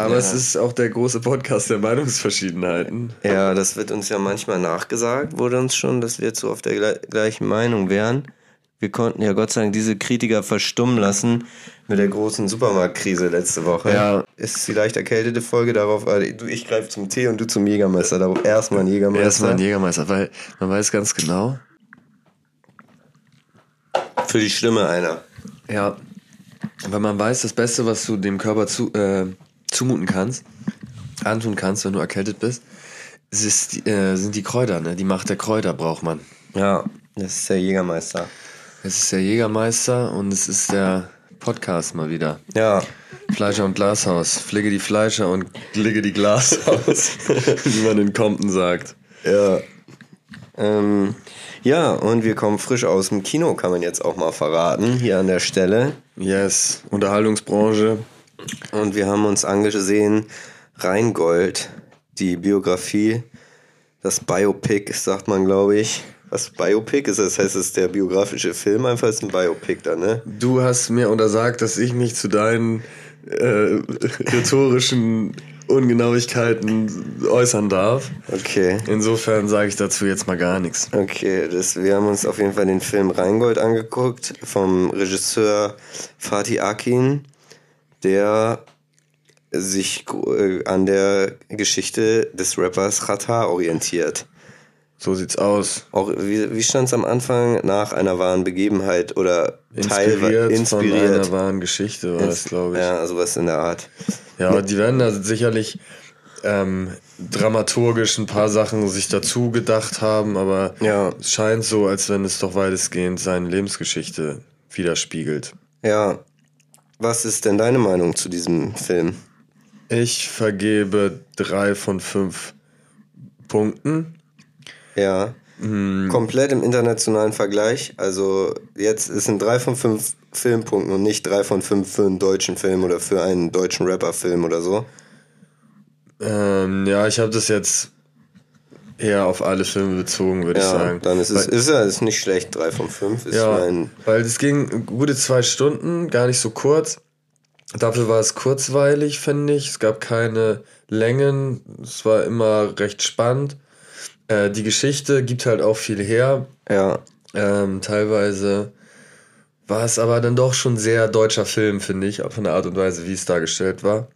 Aber ja. es ist auch der große Podcast der Meinungsverschiedenheiten. Ja, das wird uns ja manchmal nachgesagt, wurde uns schon, dass wir so auf der gleichen Meinung wären. Wir konnten ja Gott sei Dank diese Kritiker verstummen lassen mit der großen Supermarktkrise letzte Woche. Ja. Ist die leicht erkältete Folge darauf, du, ich greife zum Tee und du zum Jägermeister. Darauf erstmal ein Jägermeister. Erstmal ein Jägermeister, weil man weiß ganz genau. Für die Stimme einer. Ja. Weil man weiß, das Beste, was du dem Körper zu, äh, zumuten kannst, antun kannst, wenn du erkältet bist, ist, äh, sind die Kräuter, ne? Die Macht der Kräuter braucht man. Ja, das ist der Jägermeister. Es ist der Jägermeister und es ist der Podcast mal wieder. Ja. Fleischer und Glashaus. Pflege die Fleischer und licke die Glashaus, wie man in Compton sagt. Ja. Ähm, ja, und wir kommen frisch aus dem Kino, kann man jetzt auch mal verraten, hier an der Stelle. Yes, Unterhaltungsbranche. Und wir haben uns angesehen, Rheingold, die Biografie, das Biopic, sagt man, glaube ich. Was Biopic ist, das heißt, es ist der biografische Film, einfach ist ein Biopic da, ne? Du hast mir untersagt, dass ich mich zu deinen äh, rhetorischen Ungenauigkeiten äußern darf. Okay. Insofern sage ich dazu jetzt mal gar nichts. Okay, das, wir haben uns auf jeden Fall den Film Rheingold angeguckt vom Regisseur Fatih Akin, der sich äh, an der Geschichte des Rappers Khata orientiert. So sieht's aus. Auch wie, wie stand es am Anfang nach einer wahren Begebenheit oder inspiriert, inspiriert von einer wahren Geschichte war das, glaube ich. Ja, sowas in der Art. Ja, die werden da sicherlich ähm, dramaturgisch ein paar Sachen sich dazu gedacht haben, aber ja. es scheint so, als wenn es doch weitestgehend seine Lebensgeschichte widerspiegelt. Ja. Was ist denn deine Meinung zu diesem Film? Ich vergebe drei von fünf Punkten. Ja. Hm. Komplett im internationalen Vergleich. Also jetzt ist ein 3 von 5 Filmpunkten und nicht 3 von 5 für einen deutschen Film oder für einen deutschen Rapper-Film oder so. Ähm, ja, ich habe das jetzt eher auf alle Filme bezogen, würde ja, ich sagen. Dann ist es ist ja ist nicht schlecht, 3 von 5 ist ja, mein weil es ging gute zwei Stunden, gar nicht so kurz. Dafür war es kurzweilig, finde ich. Es gab keine Längen. Es war immer recht spannend. Äh, die Geschichte gibt halt auch viel her. Ja. Ähm, teilweise war es aber dann doch schon sehr deutscher Film, finde ich, von der Art und Weise, wie es dargestellt war.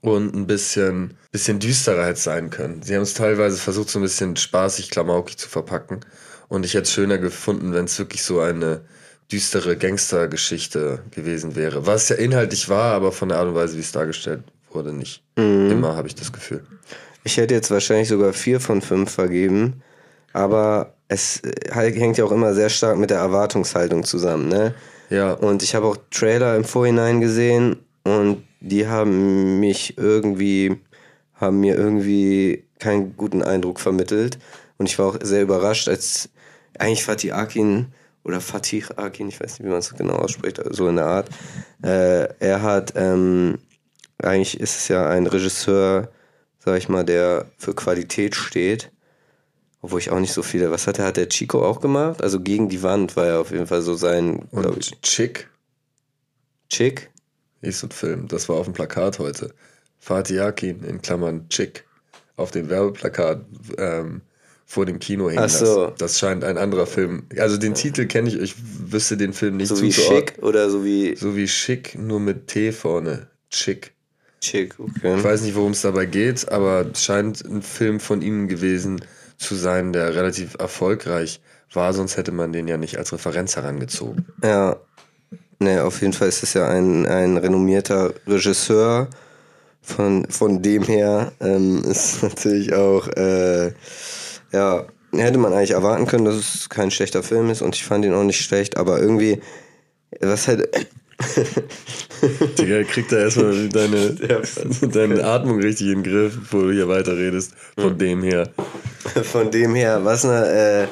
Und ein bisschen, bisschen düsterer hätte sein können. Sie haben es teilweise versucht, so ein bisschen spaßig, klamaukig zu verpacken. Und ich hätte es schöner gefunden, wenn es wirklich so eine düstere Gangstergeschichte gewesen wäre. Was ja inhaltlich war, aber von der Art und Weise, wie es dargestellt wurde, nicht. Mhm. Immer habe ich das Gefühl. Ich hätte jetzt wahrscheinlich sogar vier von fünf vergeben, aber es äh, hängt ja auch immer sehr stark mit der Erwartungshaltung zusammen, ne? Ja. Und ich habe auch Trailer im Vorhinein gesehen und die haben mich irgendwie, haben mir irgendwie keinen guten Eindruck vermittelt. Und ich war auch sehr überrascht, als eigentlich Fatih Akin oder Fatih Akin, ich weiß nicht, wie man es genau ausspricht, so in der Art. Äh, er hat, ähm, eigentlich ist es ja ein Regisseur, sag ich mal, der für Qualität steht. Obwohl ich auch nicht so viele. Was hat er? Hat der Chico auch gemacht? Also gegen die Wand war er auf jeden Fall so sein. Und Chick? Chick? Ist so ein Film. Das war auf dem Plakat heute. Fatih Yakin in Klammern Chick. Auf dem Werbeplakat ähm, vor dem Kino hing Ach so. das. Das scheint ein anderer Film. Also den Titel kenne ich, ich wüsste den Film nicht So wie Chick oder so wie. So wie Chick, nur mit T vorne. Chick. Chick, okay. Ich weiß nicht, worum es dabei geht, aber es scheint ein Film von ihm gewesen zu sein, der relativ erfolgreich war, sonst hätte man den ja nicht als Referenz herangezogen. Ja. Ne, auf jeden Fall ist es ja ein, ein renommierter Regisseur. Von, von dem her ähm, ist natürlich auch, äh, ja, hätte man eigentlich erwarten können, dass es kein schlechter Film ist und ich fand ihn auch nicht schlecht, aber irgendwie, was hätte, Digga, krieg da erstmal deine, deine Atmung richtig in den Griff, bevor du hier weiterredest. Von hm. dem her. Von dem her, was ne,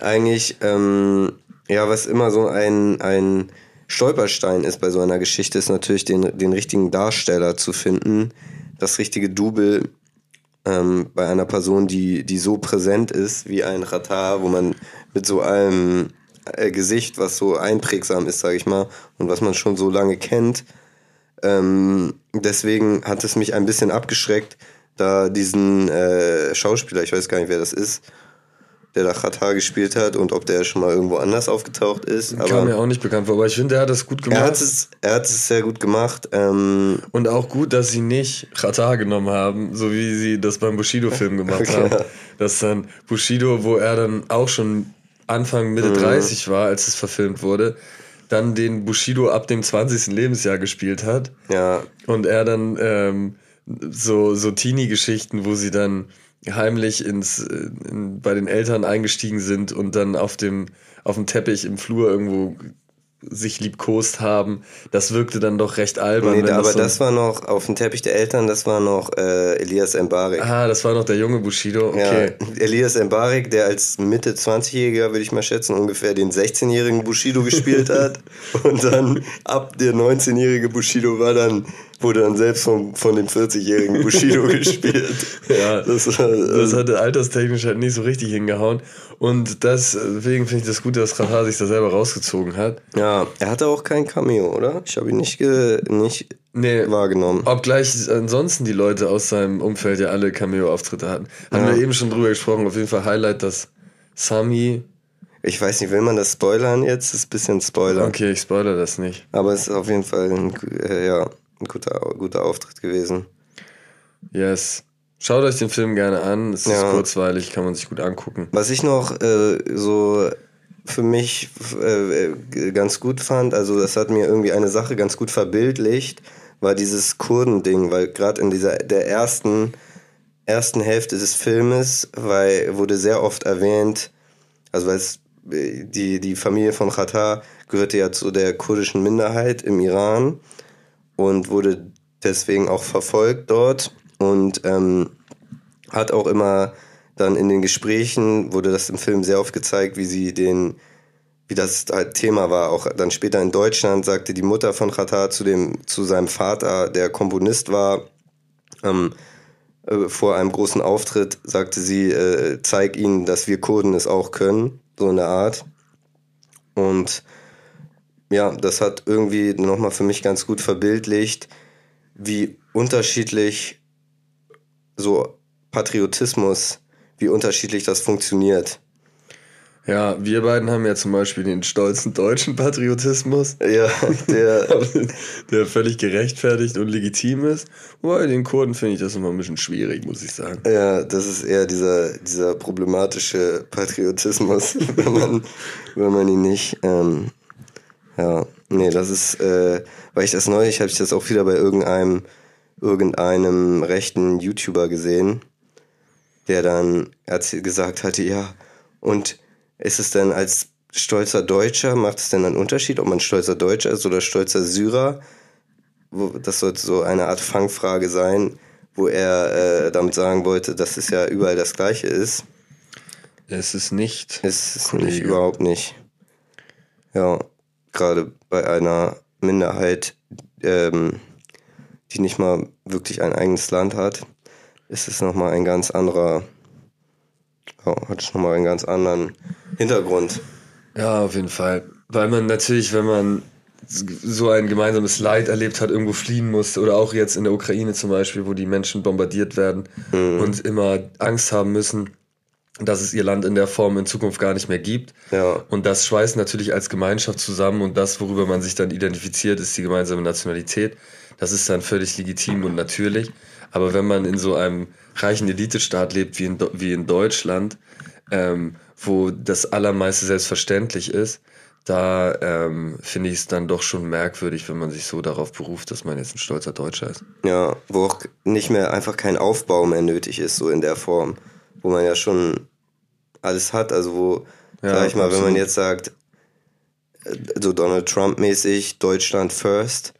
äh, eigentlich, ähm, ja, was immer so ein, ein Stolperstein ist bei so einer Geschichte, ist natürlich den, den richtigen Darsteller zu finden. Das richtige Double ähm, bei einer Person, die, die so präsent ist wie ein Ratar, wo man mit so einem äh, Gesicht, was so einprägsam ist, sage ich mal, und was man schon so lange kennt, Ähm, deswegen hat es mich ein bisschen abgeschreckt, da diesen äh, Schauspieler, ich weiß gar nicht, wer das ist, der da Katar gespielt hat und ob der schon mal irgendwo anders aufgetaucht ist. Aber Kam mir auch nicht bekannt vor, aber ich finde, er hat das gut gemacht. Er hat es, er hat es sehr gut gemacht. Ähm, und auch gut, dass sie nicht Katar genommen haben, so wie sie das beim Bushido-Film gemacht okay. haben. Dass dann Bushido, wo er dann auch schon Anfang, Mitte mhm. 30 war, als es verfilmt wurde, dann den Bushido ab dem 20. Lebensjahr gespielt hat. Ja. Und er dann ähm, so, so Teenie-Geschichten, wo sie dann heimlich ins, in, bei den Eltern eingestiegen sind und dann auf dem, auf dem Teppich im Flur irgendwo sich liebkost haben, das wirkte dann doch recht albern. Nee, aber das, so das, war noch auf dem Teppich der Eltern, das war noch äh, Elias Mbarek. Ah, das war noch der junge Bushido, okay. Ja, Elias Mbarek, der als Mitte 20-Jähriger, würde ich mal schätzen, ungefähr den 16-jährigen Bushido gespielt hat. Und dann ab der 19-jährige Bushido war dann wurde dann selbst von, von dem 40-jährigen Bushido gespielt. Ja, das, war, das hatte alterstechnisch halt nicht so richtig hingehauen. Und deswegen finde ich das gut, dass Katar sich da selber rausgezogen hat. Ja, er hatte auch kein Cameo, oder? Ich habe ihn nicht, nicht nee, wahrgenommen. Obgleich ansonsten die Leute aus seinem Umfeld ja alle Cameo-Auftritte hatten. Haben ja. wir eben schon drüber gesprochen. Auf jeden Fall Highlight, dass Sami ich weiß nicht, will man das spoilern jetzt? Das ist ein bisschen Spoiler. Okay, ich spoilere das nicht. Aber es ist auf jeden Fall ein, äh, ja, ein guter, guter Auftritt gewesen. Yes. Schaut euch den Film gerne an. Es ja. ist kurzweilig, kann man sich gut angucken. Was ich noch äh, so für mich äh, ganz gut fand, also das hat mir irgendwie eine Sache ganz gut verbildlicht, war dieses Kurden-Ding, weil gerade in dieser der ersten ersten Hälfte des Filmes weil, wurde sehr oft erwähnt, also weil es die, die Familie von Khatar gehörte ja zu der kurdischen Minderheit im Iran und wurde deswegen auch verfolgt dort und ähm, hat auch immer dann in den Gesprächen, wurde das im Film sehr oft gezeigt, wie sie den, wie das halt Thema war. Auch dann später in Deutschland sagte die Mutter von Khatar zu, dem, zu seinem Vater, der Komponist war, ähm, äh, vor einem großen Auftritt sagte sie, äh, zeig ihnen, dass wir Kurden es auch können, so in der Art. Und ja, das hat irgendwie nochmal für mich ganz gut verbildlicht, wie unterschiedlich so Patriotismus, wie unterschiedlich das funktioniert. Ja, wir beiden haben ja zum Beispiel den stolzen deutschen Patriotismus. Ja, der, der völlig gerechtfertigt und legitim ist. Wobei den Kurden finde ich das immer ein bisschen schwierig, muss ich sagen. Ja, das ist eher dieser, dieser problematische Patriotismus, wenn man, wenn man ihn nicht ähm, ja, nee, das ist, äh, weil ich das neulich, habe ich das auch wieder bei irgendeinem, irgendeinem rechten YouTuber gesehen, der dann gesagt hatte, ja, und ist es denn als stolzer Deutscher, macht es denn einen Unterschied, ob man stolzer Deutscher ist oder stolzer Syrer? Das sollte so eine Art Fangfrage sein, wo er äh, damit sagen wollte, dass es ja überall das Gleiche ist. Es ist nicht. Es ist nicht, überhaupt nicht. Ja gerade bei einer Minderheit, ähm, die nicht mal wirklich ein eigenes Land hat, ist es nochmal ein ganz anderer, ja, hat schon mal einen ganz anderen Hintergrund. Ja, auf jeden Fall. Weil man natürlich, wenn man so ein gemeinsames Leid erlebt hat, irgendwo fliehen musste oder auch jetzt in der Ukraine zum Beispiel, wo die Menschen bombardiert werden mhm. und immer Angst haben müssen, dass es ihr Land in der Form in Zukunft gar nicht mehr gibt. Ja. Und das schweißt natürlich als Gemeinschaft zusammen und das, worüber man sich dann identifiziert, ist die gemeinsame Nationalität. Das ist dann völlig legitim und natürlich. Aber wenn man in so einem reichen Elitestaat lebt wie in, wie in Deutschland, ähm, wo das Allermeiste selbstverständlich ist, da ähm, finde ich es dann doch schon merkwürdig, wenn man sich so darauf beruft, dass man jetzt ein stolzer Deutscher ist. Ja, wo auch nicht mehr einfach kein Aufbau mehr nötig ist, so in der Form wo man ja schon alles hat. Also wo, ja, sag ich mal, absolut. wenn man jetzt sagt, so Donald Trump mäßig, Deutschland first,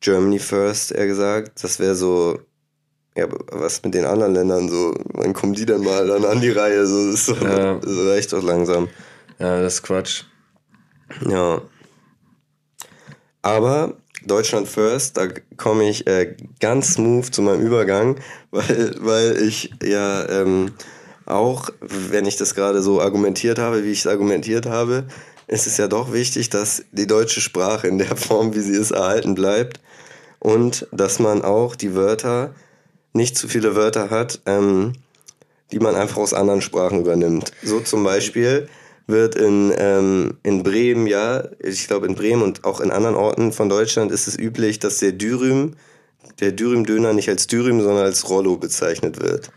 Germany first, eher gesagt, das wäre so, ja, was mit den anderen Ländern so, wann kommen die denn mal dann an die Reihe? So, das, so, ja. das reicht doch langsam. Ja, das ist Quatsch. Ja. Aber Deutschland First, da komme ich äh, ganz smooth zu meinem Übergang, weil, weil ich ja ähm, auch, wenn ich das gerade so argumentiert habe, wie ich es argumentiert habe, ist es ja doch wichtig, dass die deutsche Sprache in der Form, wie sie ist, erhalten bleibt. Und dass man auch die Wörter, nicht zu viele Wörter hat, ähm, die man einfach aus anderen Sprachen übernimmt. So zum Beispiel wird in, ähm, in Bremen, ja, ich glaube in Bremen und auch in anderen Orten von Deutschland ist es üblich, dass der Dürüm, der Dürüm-Döner nicht als Dürüm, sondern als Rollo bezeichnet wird.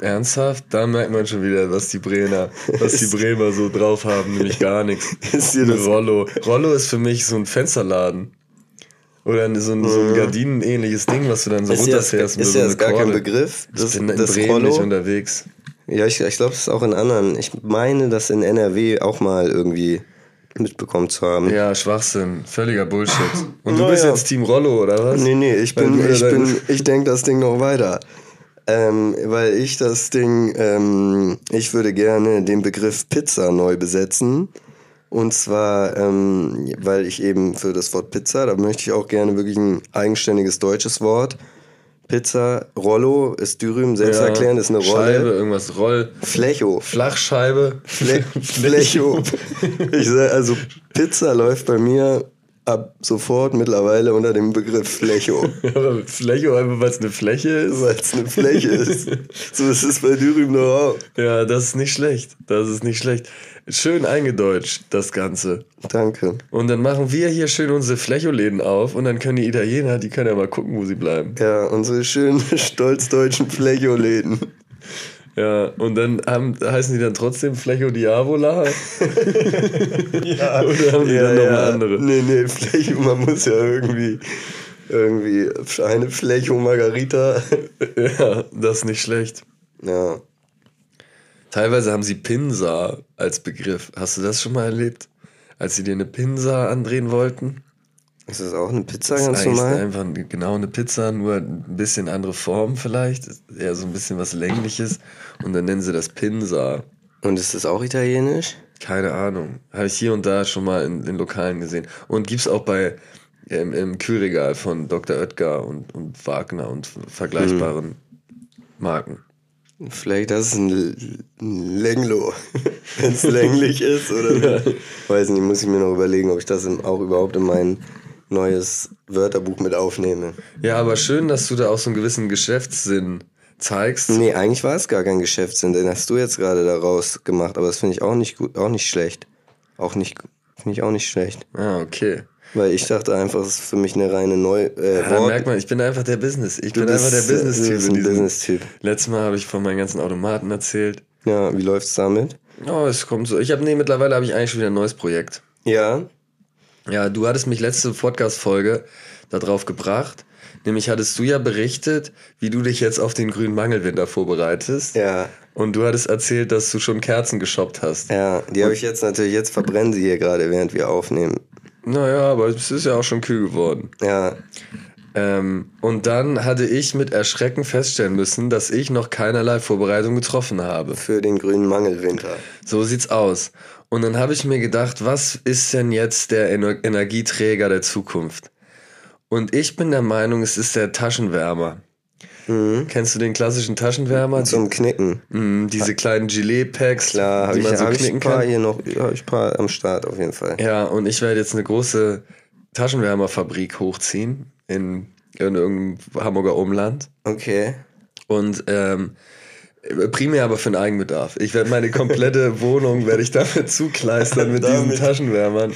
Ernsthaft? Da merkt man schon wieder, was die Bremer, was die Bremer so drauf haben, nämlich gar nichts. Ist dir das Rollo. Rollo ist für mich so ein Fensterladen. Oder so ein, so ein Gardinenähnliches Ding, was du dann so ist runterfährst. Ist, so ja gar kein Begriff. Das, ich bin in das Bremen Rollo. nicht unterwegs. Ja, ich, ich glaube, es ist auch in anderen. Ich meine, das in NRW auch mal irgendwie mitbekommen zu haben. Ja, Schwachsinn. Völliger Bullshit. Und du bist ja. jetzt Team Rollo, oder was? Nee, nee, ich bin, ich bin, ich denke das Ding noch weiter. Ähm, weil ich das Ding, ähm, ich würde gerne den Begriff Pizza neu besetzen. Und zwar, ähm, weil ich eben für das Wort Pizza, da möchte ich auch gerne wirklich ein eigenständiges deutsches Wort. Pizza, Rollo ist Dürüm, selbsterklärend ja, ist eine Rolle. Scheibe, irgendwas Roll. Flecho. Flachscheibe. Fle Flecho. ich sag, also Pizza läuft bei mir ab sofort mittlerweile unter dem Begriff Flecho. Aber Flecho einfach, weil es eine Fläche ist? Weil es eine Fläche ist. So ist es bei Dürüm noch auch. Ja, das ist nicht schlecht. Das ist nicht schlecht. Schön eingedeutscht, das Ganze. Danke. Und dann machen wir hier schön unsere Flecholäden auf und dann können die Italiener, die können ja mal gucken, wo sie bleiben. Ja, unsere schönen, stolz deutschen Flecholäden. Ja, und dann haben, heißen die dann trotzdem Flecho Diavola? ja. Oder haben die ja, dann ja. nochmal andere? Nee, nee, Flecho, man muss ja irgendwie, irgendwie eine Flecho Margarita. ja, das ist nicht schlecht. Ja. Teilweise haben sie Pinsa als Begriff. Hast du das schon mal erlebt? Als sie dir eine Pinsa andrehen wollten? Ist das auch eine Pizza das ganz ist normal? einfach genau eine Pizza, nur ein bisschen andere Form vielleicht. Eher so ein bisschen was Längliches. Und dann nennen sie das Pinsa. Und ist das auch italienisch? Keine Ahnung. Habe ich hier und da schon mal in, in Lokalen gesehen. Und gibt es auch bei im, im Kühlregal von Dr. Oetker und, und Wagner und vergleichbaren hm. Marken. Vielleicht das ist ein, ein Länglo, wenn es länglich ist oder ja. weiß nicht, muss ich mir noch überlegen, ob ich das auch überhaupt in mein neues Wörterbuch mit aufnehme. Ja, aber schön, dass du da auch so einen gewissen Geschäftssinn zeigst. Nee, eigentlich war es gar kein Geschäftssinn, den hast du jetzt gerade daraus gemacht, aber das finde ich auch nicht gut, auch nicht schlecht. Auch nicht, finde ich auch nicht schlecht. Ah, okay. Weil ich dachte einfach, es ist für mich eine reine Neu. Äh, ja, merkt man, ich bin einfach der Business. Ich du bin einfach der Business-Typ. Ein Business-Typ. Letztes Mal habe ich von meinen ganzen Automaten erzählt. Ja, wie läuft's damit? Oh, es kommt so. Ich habe nee, mittlerweile habe ich eigentlich schon wieder ein neues Projekt. Ja. Ja, du hattest mich letzte Podcast-Folge darauf gebracht. Nämlich hattest du ja berichtet, wie du dich jetzt auf den grünen Mangelwinter vorbereitest. Ja. Und du hattest erzählt, dass du schon Kerzen geshoppt hast. Ja, die habe ich jetzt natürlich, jetzt verbrennen sie hier gerade, während wir aufnehmen. Naja, aber es ist ja auch schon kühl geworden. Ja. Ähm, und dann hatte ich mit Erschrecken feststellen müssen, dass ich noch keinerlei Vorbereitung getroffen habe. Für den grünen Mangelwinter. So sieht's aus. Und dann habe ich mir gedacht, was ist denn jetzt der Ener Energieträger der Zukunft? Und ich bin der Meinung, es ist der Taschenwärmer. Mhm. Kennst du den klassischen Taschenwärmer? Zum Knicken. Mhm, diese kleinen Gilet-Packs, Klar, die man ich, so knicken ich paar kann. hier noch, ja, ich paar am Start auf jeden Fall. Ja, und ich werde jetzt eine große Taschenwärmerfabrik hochziehen in, in irgendeinem Hamburger Umland. Okay. Und ähm, primär aber für den Eigenbedarf. Ich werde meine komplette Wohnung werde ich damit zukleistern mit diesen Taschenwärmern.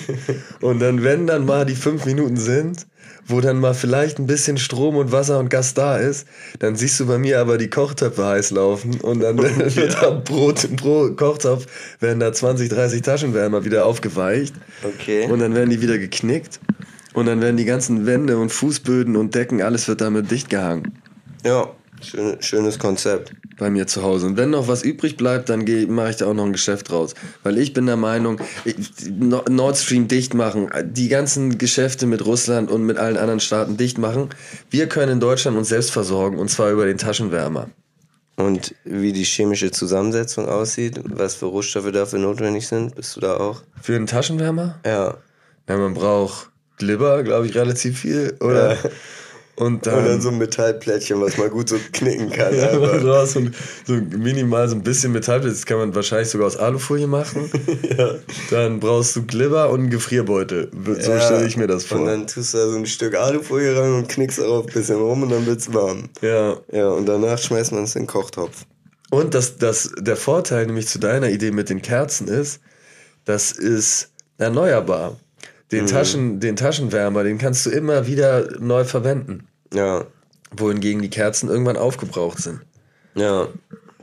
Und dann, wenn dann mal die fünf Minuten sind, wo dann mal vielleicht ein bisschen Strom und Wasser und Gas da ist, dann siehst du bei mir aber die Kochtöpfe heiß laufen und dann wird ja. da pro, pro Kochtopf werden da 20, 30 Taschenwärmer wieder aufgeweicht. Okay. Und dann werden die wieder geknickt und dann werden die ganzen Wände und Fußböden und Decken, alles wird damit dicht gehangen. Ja, schön, schönes Konzept bei mir zu Hause. Und wenn noch was übrig bleibt, dann mache ich da auch noch ein Geschäft raus. Weil ich bin der Meinung, Nord Stream dicht machen, die ganzen Geschäfte mit Russland und mit allen anderen Staaten dicht machen. Wir können in Deutschland uns selbst versorgen und zwar über den Taschenwärmer. Und wie die chemische Zusammensetzung aussieht, was für Rohstoffe dafür notwendig sind, bist du da auch? Für einen Taschenwärmer? Ja. Ja, man braucht Glibber, glaube ich, relativ viel, oder? Ja. Und dann, und dann so ein Metallplättchen, was man gut so knicken kann. ja, hast so, so minimal so ein bisschen Metallplättchen, das kann man wahrscheinlich sogar aus Alufolie machen. ja. Dann brauchst du Glibber und einen Gefrierbeutel. So ja. stelle ich mir das vor. Und dann tust du da so ein Stück Alufolie rein und knickst darauf ein bisschen rum und dann wird es warm. Ja. Ja, und danach schmeißt man es in den Kochtopf. Und das, das, der Vorteil nämlich zu deiner Idee mit den Kerzen ist, das ist erneuerbar. Den, mhm. Taschen, den Taschenwärmer, den kannst du immer wieder neu verwenden. Ja. Wohingegen die Kerzen irgendwann aufgebraucht sind. Ja,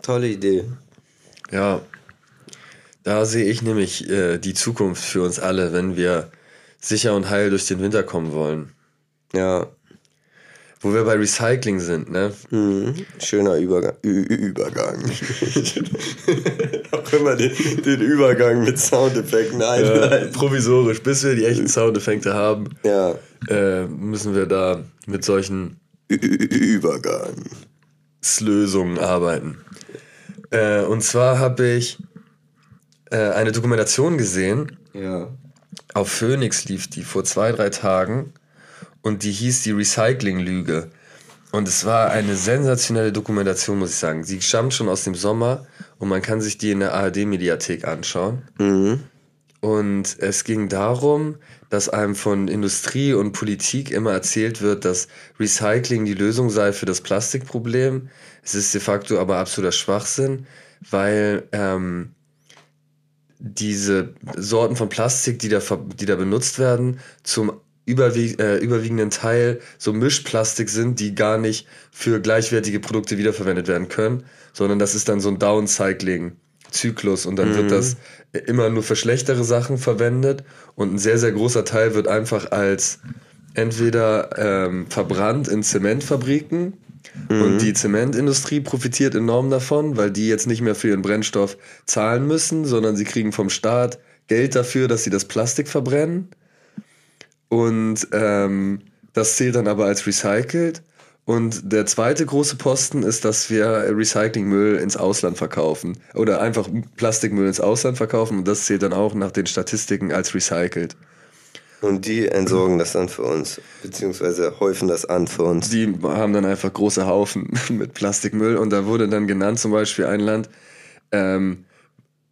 tolle Idee. Ja, da sehe ich nämlich äh, die Zukunft für uns alle, wenn wir sicher und heil durch den Winter kommen wollen. Ja. Wo wir bei Recycling sind, ne? Mhm. Schöner Übergang. Ü Übergang. Auch immer den, den, Übergang mit Soundeffekten einleiten. Ja, provisorisch, bis wir die echten Soundeffekte haben, ja. äh, müssen wir da mit solchen Ü Übergang Lösungen arbeiten. Äh, und zwar habe ich äh, eine Dokumentation gesehen. Ja. Auf Phoenix lief die vor zwei, drei Tagen und die hieß die Recycling-Lüge. Und es war eine sensationelle Dokumentation, muss ich sagen. Sie stammt schon aus dem Sommer und man kann sich die in der ARD-Mediathek anschauen. Mhm. Und es ging darum, dass einem von Industrie und Politik immer erzählt wird, dass Recycling die Lösung sei für das Plastikproblem. Es ist de facto aber absoluter Schwachsinn, weil ähm, diese Sorten von Plastik, die da, die da benutzt werden, zum überwieg äh, überwiegenden Teil so Mischplastik sind, die gar nicht für gleichwertige Produkte wiederverwendet werden können, sondern das ist dann so ein Downcycling-Zyklus und dann mhm. wird das immer nur für schlechtere Sachen verwendet und ein sehr, sehr großer Teil wird einfach als entweder ähm, verbrannt in Zementfabriken mhm. und die Zementindustrie profitiert enorm davon, weil die jetzt nicht mehr für ihren Brennstoff zahlen müssen, sondern sie kriegen vom Staat Geld dafür, dass sie das Plastik verbrennen. Und ähm, das zählt dann aber als recycelt. Und der zweite große Posten ist, dass wir Recyclingmüll ins Ausland verkaufen. Oder einfach Plastikmüll ins Ausland verkaufen. Und das zählt dann auch nach den Statistiken als recycelt. Und die entsorgen das dann für uns, beziehungsweise häufen das an für uns. Die haben dann einfach große Haufen mit Plastikmüll. Und da wurde dann genannt, zum Beispiel ein Land, ähm,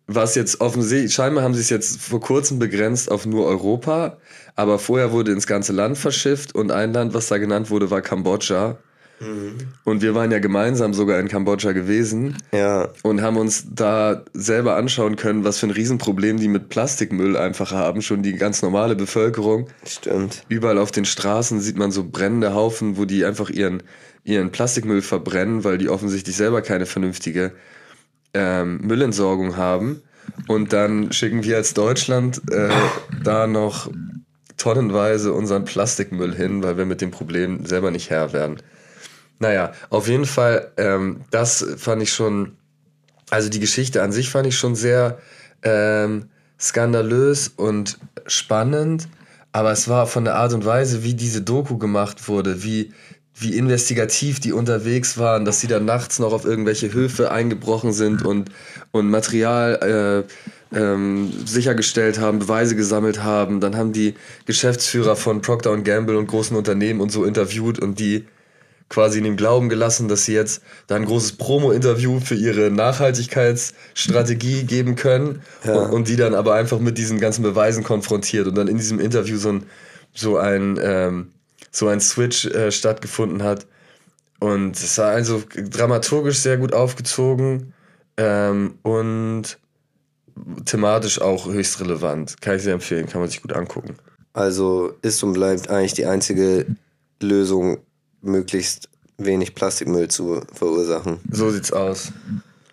was jetzt offensichtlich, scheinbar haben sie es jetzt vor kurzem begrenzt auf nur Europa, aber vorher wurde ins ganze Land verschifft und ein Land, was da genannt wurde, war Kambodscha. Mhm. Und wir waren ja gemeinsam sogar in Kambodscha gewesen ja. und haben uns da selber anschauen können, was für ein Riesenproblem die mit Plastikmüll einfach haben. Schon die ganz normale Bevölkerung. Stimmt. Überall auf den Straßen sieht man so brennende Haufen, wo die einfach ihren, ihren Plastikmüll verbrennen, weil die offensichtlich selber keine vernünftige ähm, Müllentsorgung haben. Und dann schicken wir als Deutschland äh, da noch tonnenweise unseren Plastikmüll hin, weil wir mit dem Problem selber nicht Herr werden. Naja, auf jeden Fall, ähm, das fand ich schon, also die Geschichte an sich fand ich schon sehr ähm, skandalös und spannend, aber es war von der Art und Weise, wie diese Doku gemacht wurde, wie wie investigativ die unterwegs waren, dass sie dann nachts noch auf irgendwelche Höfe eingebrochen sind und, und Material äh, ähm, sichergestellt haben, Beweise gesammelt haben. Dann haben die Geschäftsführer von Procter Gamble und großen Unternehmen und so interviewt und die quasi in dem Glauben gelassen, dass sie jetzt da ein großes Promo-Interview für ihre Nachhaltigkeitsstrategie geben können ja. und, und, die dann aber einfach mit diesen ganzen Beweisen konfrontiert und dann in diesem Interview so ein, so ein ähm, so ein Switch äh, stattgefunden hat. Und es war also dramaturgisch sehr gut aufgezogen ähm, und thematisch auch höchst relevant. Kann ich sehr empfehlen, kann man sich gut angucken. Also ist und bleibt eigentlich die einzige Lösung, möglichst wenig Plastikmüll zu verursachen. So sieht's aus.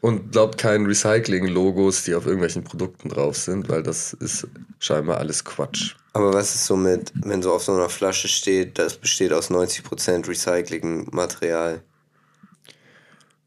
Und glaubt keinen Recycling-Logos, die auf irgendwelchen Produkten drauf sind, weil das ist scheinbar alles Quatsch. Aber was ist so mit, wenn so auf so einer Flasche steht, das besteht aus 90% Recycling-Material?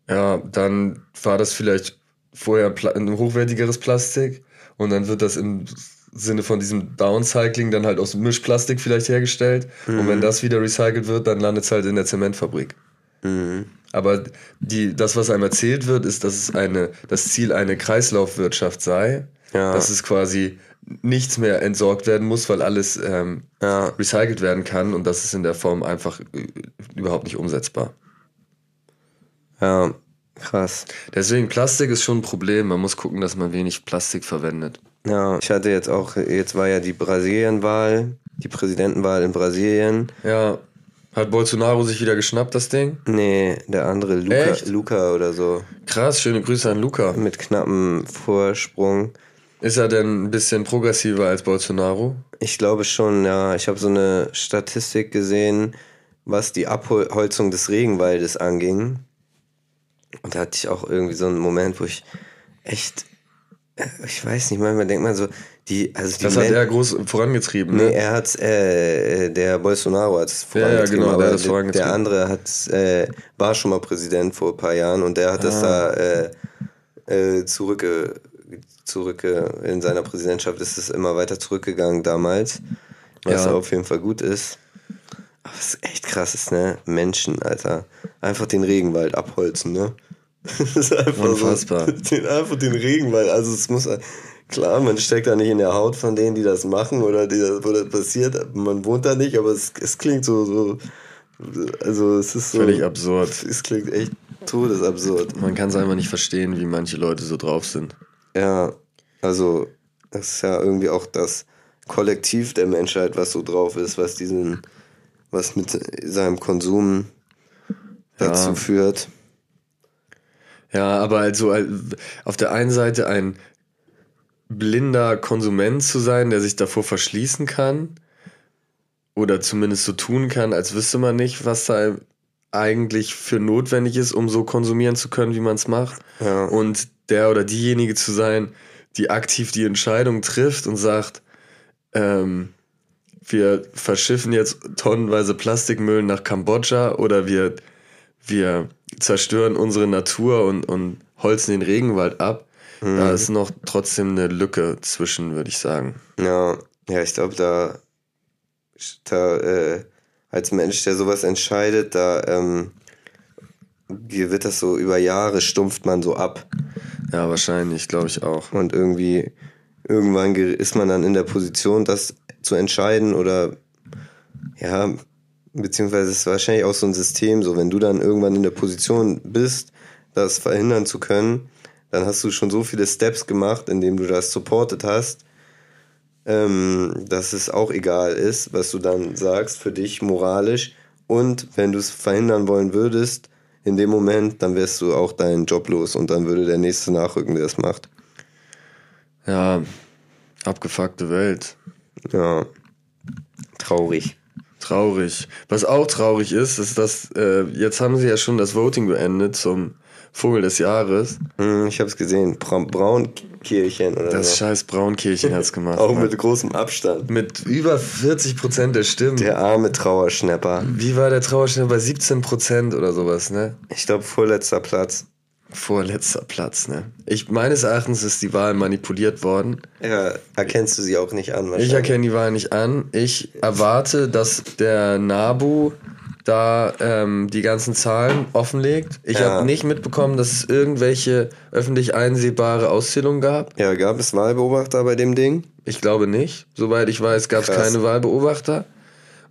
Ja, dann war das vielleicht vorher ein hochwertigeres Plastik und dann wird das im Sinne von diesem Downcycling dann halt aus Mischplastik vielleicht hergestellt. Mhm. Und wenn mhm. das wieder recycelt wird, dann landet es halt in der Zementfabrik. Mhm. Aber die, das, was einem erzählt wird, ist, dass es eine, das Ziel eine Kreislaufwirtschaft sei. Ja. Dass es quasi nichts mehr entsorgt werden muss, weil alles ähm, Ja. recycelt werden kann und das ist in der Form einfach äh, überhaupt nicht umsetzbar. Ja, krass. Deswegen Plastik ist schon ein Problem. Man muss gucken, dass man wenig Plastik verwendet. Ja, ich hatte jetzt auch, jetzt war ja die Brasilienwahl, die Präsidentenwahl in Brasilien. Ja, hat Bolsonaro sich wieder geschnappt, das Ding? Nee, der andere, Luca, Echt? Luca oder so, Krass, schöne Grüße an Luca. mit knappem Vorsprung. Ist er denn ein bisschen progressiver als Bolsonaro? Ich glaube schon, ja. Ich habe so eine Statistik gesehen, was die Abholzung des Regenwaldes anging. Und da hatte ich auch irgendwie so einen Moment, wo ich echt, ich weiß nicht, manchmal denkt man so, die, also die Das hat er groß vorangetrieben. Nee, Ne? er hat äh, der Bolsonaro hat es Ja, ja, vorangetrieben, genau, der aber hat es vorangetrieben. der andere hat äh, war schon mal Präsident vor ein paar Jahren und der hat das Ah. da äh, äh, zurückge, zurückge in seiner Präsidentschaft ist es immer weiter zurückgegangen damals, was Ja. auf jeden Fall gut ist. Aber es ist echt krass, ist, ne? Menschen, Alter. Einfach den Regenwald abholzen, ne? Das ist einfach Unfassbar. So, den, einfach den Regenwald. Also es muss klar, man steckt da nicht in der Haut von denen, die das machen oder die, wo das passiert. Man wohnt da nicht, aber es, es klingt so, so. Also es ist so. Völlig absurd. Es klingt echt todesabsurd. Man kann es einfach nicht verstehen, wie manche Leute so drauf sind. Ja, also das ist ja irgendwie auch das Kollektiv der Menschheit, was so drauf ist, was diesen, was mit seinem Konsum dazu Ja. führt. Ja, aber also äh, auf der einen Seite ein blinder Konsument zu sein, der sich davor verschließen kann oder zumindest so tun kann, als wüsste man nicht, was da eigentlich für notwendig ist, um so konsumieren zu können, wie man es macht. Ja. Und der oder diejenige zu sein, die aktiv die Entscheidung trifft und sagt, ähm, wir verschiffen jetzt tonnenweise Plastikmüll nach Kambodscha oder wir, wir zerstören unsere Natur und, und holzen den Regenwald ab. Da ist noch trotzdem eine Lücke zwischen, würde ich sagen. Ja, ja, ich glaube, da, da äh, als Mensch, der sowas entscheidet, da ähm, wird das so über Jahre stumpft man so ab. Ja, wahrscheinlich, glaube ich auch. Und irgendwie, irgendwann ge- ist man dann in der Position, das zu entscheiden oder ja, beziehungsweise es ist wahrscheinlich auch so ein System, so wenn du dann irgendwann in der Position bist, das verhindern zu können, dann hast du schon so viele Steps gemacht, indem du das supportet hast, ähm, dass es auch egal ist, was du dann sagst für dich moralisch. Und wenn du es verhindern wollen würdest, in dem Moment, dann wärst du auch deinen Job los und dann würde der nächste nachrücken, der es macht. Ja, abgefuckte Welt. Ja. Traurig. Traurig. Was auch traurig ist, ist, dass äh, jetzt haben sie ja schon das Voting beendet zum Vogel des Jahres. Hm, ich habe es gesehen. Bra Braunkirchen oder Das so. scheiß Braunkirchen hat's gemacht. Auch Mann. mit großem Abstand. mit über 40 Prozent der Stimmen. Der arme Trauerschnapper. Wie war der Trauerschnitt bei 17 Prozent oder sowas, ne? Ich glaube, vorletzter Platz. Vorletzter Platz, ne? Ich, meines Erachtens ist die Wahl manipuliert worden. Ja, erkennst du sie auch nicht an. Ich erkenne die Wahl nicht an. Ich erwarte, dass der NABU da ähm, die ganzen Zahlen offenlegt. Ich Ja. habe nicht mitbekommen, dass es irgendwelche öffentlich einsehbare Auszählungen gab. Ja, gab es Wahlbeobachter bei dem Ding? Ich glaube nicht. Soweit ich weiß, gab es keine Wahlbeobachter.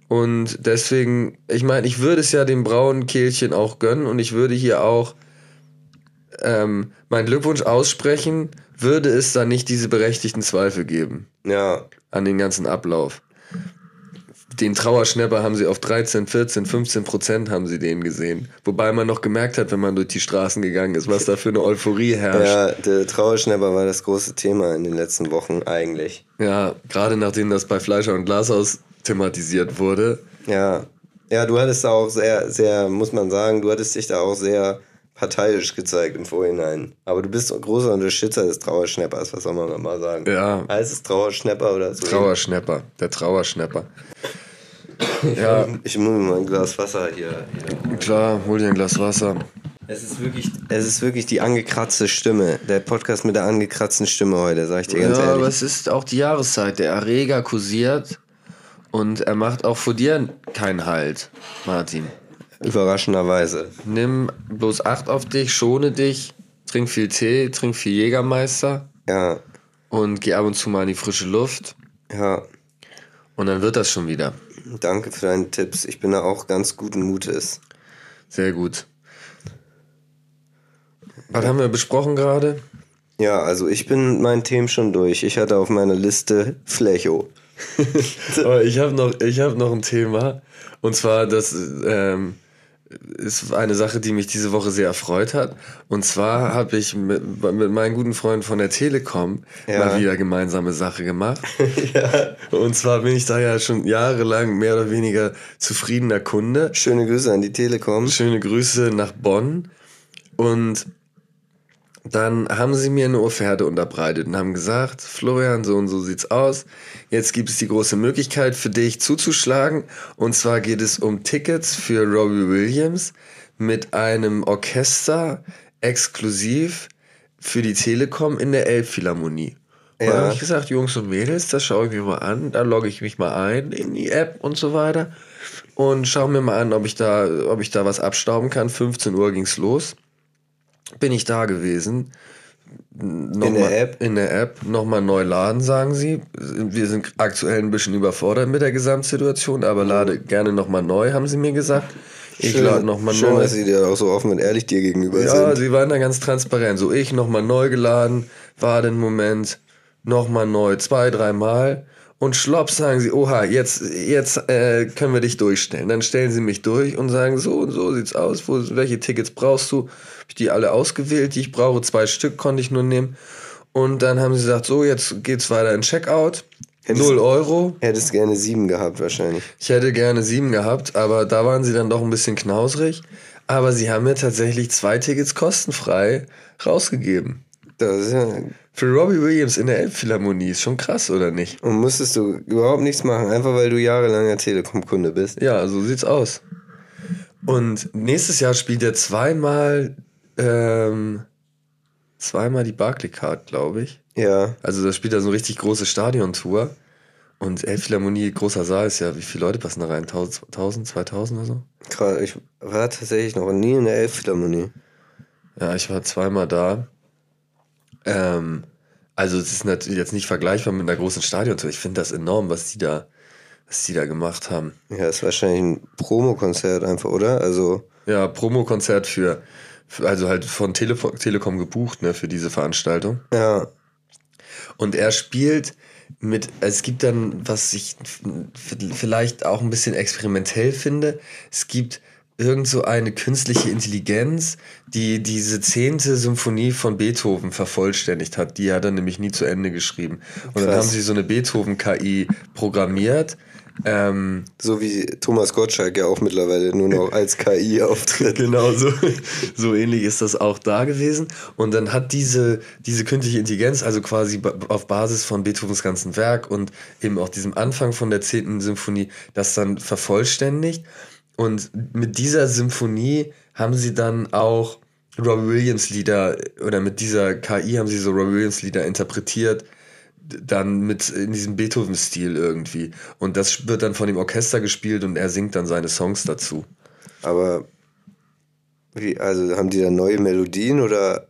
Und deswegen, ich meine, ich würde es ja dem braunen Kehlchen auch gönnen und ich würde hier auch ähm, meinen Glückwunsch aussprechen, würde es da nicht diese berechtigten Zweifel geben Ja, an den ganzen Ablauf. Den Trauerschnapper haben sie auf 13, 14, 15 Prozent haben sie den gesehen. Wobei man noch gemerkt hat, wenn man durch die Straßen gegangen ist, was da für eine Euphorie herrscht. ja, der Trauerschnapper war das große Thema in den letzten Wochen eigentlich. Ja, gerade nachdem das bei Fleischer und Glashaus thematisiert wurde. Ja, ja, du hattest da auch sehr, sehr, muss man sagen, du hattest dich da auch sehr parteiisch gezeigt im Vorhinein. Aber du bist ein großer Unterstützer des Trauerschnappers, was soll man mal sagen? Ja. Heißt es Trauerschnapper oder so? Trauerschnapper, der Trauerschnapper. Ja, Ich muss mir mal ein Glas Wasser hier. hier. klar, hol dir ein Glas Wasser. Es ist wirklich, es ist wirklich die angekratzte Stimme. Der Podcast mit der angekratzten Stimme heute, sag ich dir ganz ja, aber ehrlich. es ist auch die Jahreszeit. Der Erreger kursiert und er macht auch vor dir keinen Halt, Martin. Überraschenderweise. Nimm bloß Acht auf dich, schone dich, trink viel Tee, trink viel Jägermeister Ja. und geh ab und zu mal in die frische Luft. Ja. Und dann wird das schon wieder. Danke für deine Tipps. Ich bin da auch ganz guten Mutes. Sehr gut. Was haben wir besprochen gerade? Ja, also ich bin mit meinen Themen schon durch. Ich hatte auf meiner Liste Flecho. Aber ich habe noch, hab noch ein Thema. Und zwar, das ähm, ist eine Sache, die mich diese Woche sehr erfreut hat. Und zwar habe ich mit, mit meinen guten Freunden von der Telekom Ja. mal wieder gemeinsame Sache gemacht. Und zwar bin ich da ja schon jahrelang mehr oder weniger zufriedener Kunde. Schöne Grüße an die Telekom. Schöne Grüße nach Bonn. Und dann haben sie mir eine Offerte unterbreitet und haben gesagt, Florian, so und so sieht's aus. Jetzt gibt es die große Möglichkeit für dich zuzuschlagen. Und zwar geht es um Tickets für Robbie Williams mit einem Orchester exklusiv für die Telekom in der Elbphilharmonie. Und Ja. dann habe ich gesagt, Jungs und Mädels, das schaue ich mir mal an. Da logge ich mich mal ein in die App und so weiter. Und schaue mir mal an, ob ich da, ob ich da was abstauben kann. 15 Uhr ging's los. Bin ich da gewesen. Noch In der mal, App? In der App. Nochmal neu laden, sagen sie. Wir sind aktuell ein bisschen überfordert mit der Gesamtsituation, aber lade gerne nochmal neu, haben sie mir gesagt. Ich Schön- lade nochmal Schön, neu. dass sie dir auch so offen und ehrlich dir gegenüber Ja, sind. sie waren da ganz transparent. So, ich nochmal neu geladen, war den Moment, nochmal neu, zwei, dreimal. Und schlopp sagen sie, oha, jetzt, jetzt äh, können wir dich durchstellen. Dann stellen sie mich durch und sagen, so und so sieht's aus, Wo, welche Tickets brauchst du? Hab ich die alle ausgewählt, die ich brauche. Zwei Stück konnte ich nur nehmen. Und dann haben sie gesagt, so, jetzt geht's weiter in Checkout. Hättest- Null Euro. Hättest gerne sieben gehabt wahrscheinlich. Ich hätte gerne sieben gehabt, aber da waren sie dann doch ein bisschen knausrig. Aber sie haben mir tatsächlich zwei Tickets kostenfrei rausgegeben. Das ist ja, Für Robbie Williams in der Elbphilharmonie ist schon krass, oder nicht? und musstest du überhaupt nichts machen, einfach weil du jahrelanger Telekom-Kunde bist. Ja, so sieht's aus. Und nächstes Jahr spielt er zweimal, ähm, zweimal die Barclaycard, glaube ich. Ja, Also da spielt er so eine richtig große Stadiontour. Und Elbphilharmonie, großer Saal ist ja, wie viele Leute passen da rein? 1000, 1000 2000 oder so? krass. Ich war tatsächlich noch nie in der Elbphilharmonie. Ja, ich war zweimal da. Ähm, also es ist natürlich jetzt nicht vergleichbar mit einer großen Stadiontour. Ich finde das enorm, was die da, was die da gemacht haben. Ja, ist wahrscheinlich ein Promokonzert einfach, oder? Also, Ja, Promokonzert für, für also halt von Telefo Telekom gebucht, ne, für diese Veranstaltung. ja, Und er spielt mit, es gibt dann, was ich vielleicht auch ein bisschen experimentell finde, es gibt irgend so eine künstliche Intelligenz, die diese zehnte Symphonie von Beethoven vervollständigt hat. Die hat er nämlich nie zu Ende geschrieben. Und dann Krass. haben sie so eine Beethoven-KI programmiert. Ähm, so wie Thomas Gottschalk ja auch mittlerweile nur noch als KI auftritt. Genau, so, so ähnlich ist das auch da gewesen. Und dann hat diese, diese künstliche Intelligenz, also quasi auf Basis von Beethovens ganzen Werk und eben auch diesem Anfang von der zehnten Symphonie, das dann vervollständigt. Und mit dieser Symphonie haben sie dann auch Robbie Williams Lieder, oder mit dieser KI haben sie so Robbie Williams Lieder interpretiert, dann mit in diesem Beethoven-Stil irgendwie. Und das wird dann von dem Orchester gespielt und er singt dann seine Songs dazu. Aber, wie, also haben die da neue Melodien oder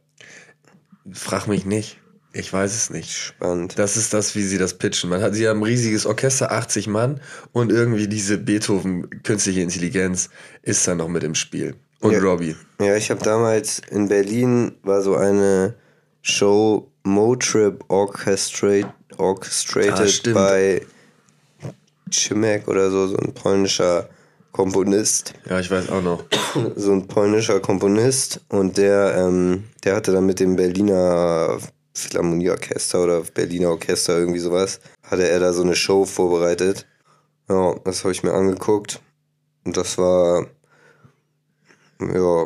Frag mich nicht. Ich weiß es nicht. spannend? Das ist das, wie sie das pitchen. Man hat, sie haben ein riesiges Orchester, 80 Mann und irgendwie diese Beethoven künstliche Intelligenz ist dann noch mit im Spiel. Und Ja. Robbie. Ja, ich habe damals in Berlin war so eine Show Motrip Orchestrate, Ah, Orchestrated stimmt. bei Chimek oder so, so ein polnischer Komponist. Ja, ich weiß auch noch. so ein polnischer Komponist und der, ähm, der hatte dann mit dem Berliner Philharmonieorchester oder Berliner Orchester irgendwie sowas, hatte er da so eine Show vorbereitet. Ja, das habe ich mir angeguckt und das war, ja,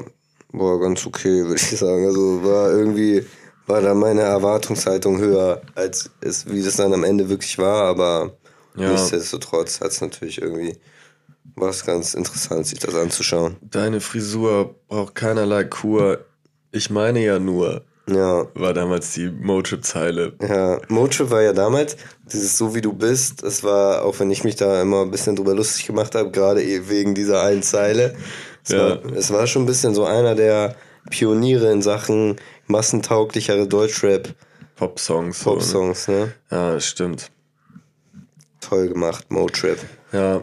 war ganz okay, würde ich sagen. Also war irgendwie, war da meine Erwartungshaltung höher, als es, wie das dann am Ende wirklich war, aber Ja. nichtsdestotrotz hat es natürlich irgendwie was ganz interessant, sich das anzuschauen. Deine Frisur braucht keinerlei Kur. Ich meine ja nur, Ja, war damals die Motrip-Zeile. ja. Motrip war ja damals, dieses So wie du bist, das war, auch wenn ich mich da immer ein bisschen drüber lustig gemacht habe, gerade eh wegen dieser einen Zeile. Es, Ja. war, es war schon ein bisschen so einer der Pioniere in Sachen massentauglichere Deutschrap Pop-Songs. Pop-Songs, so, ne? Ja, das stimmt. Toll gemacht, Motrip. Ja.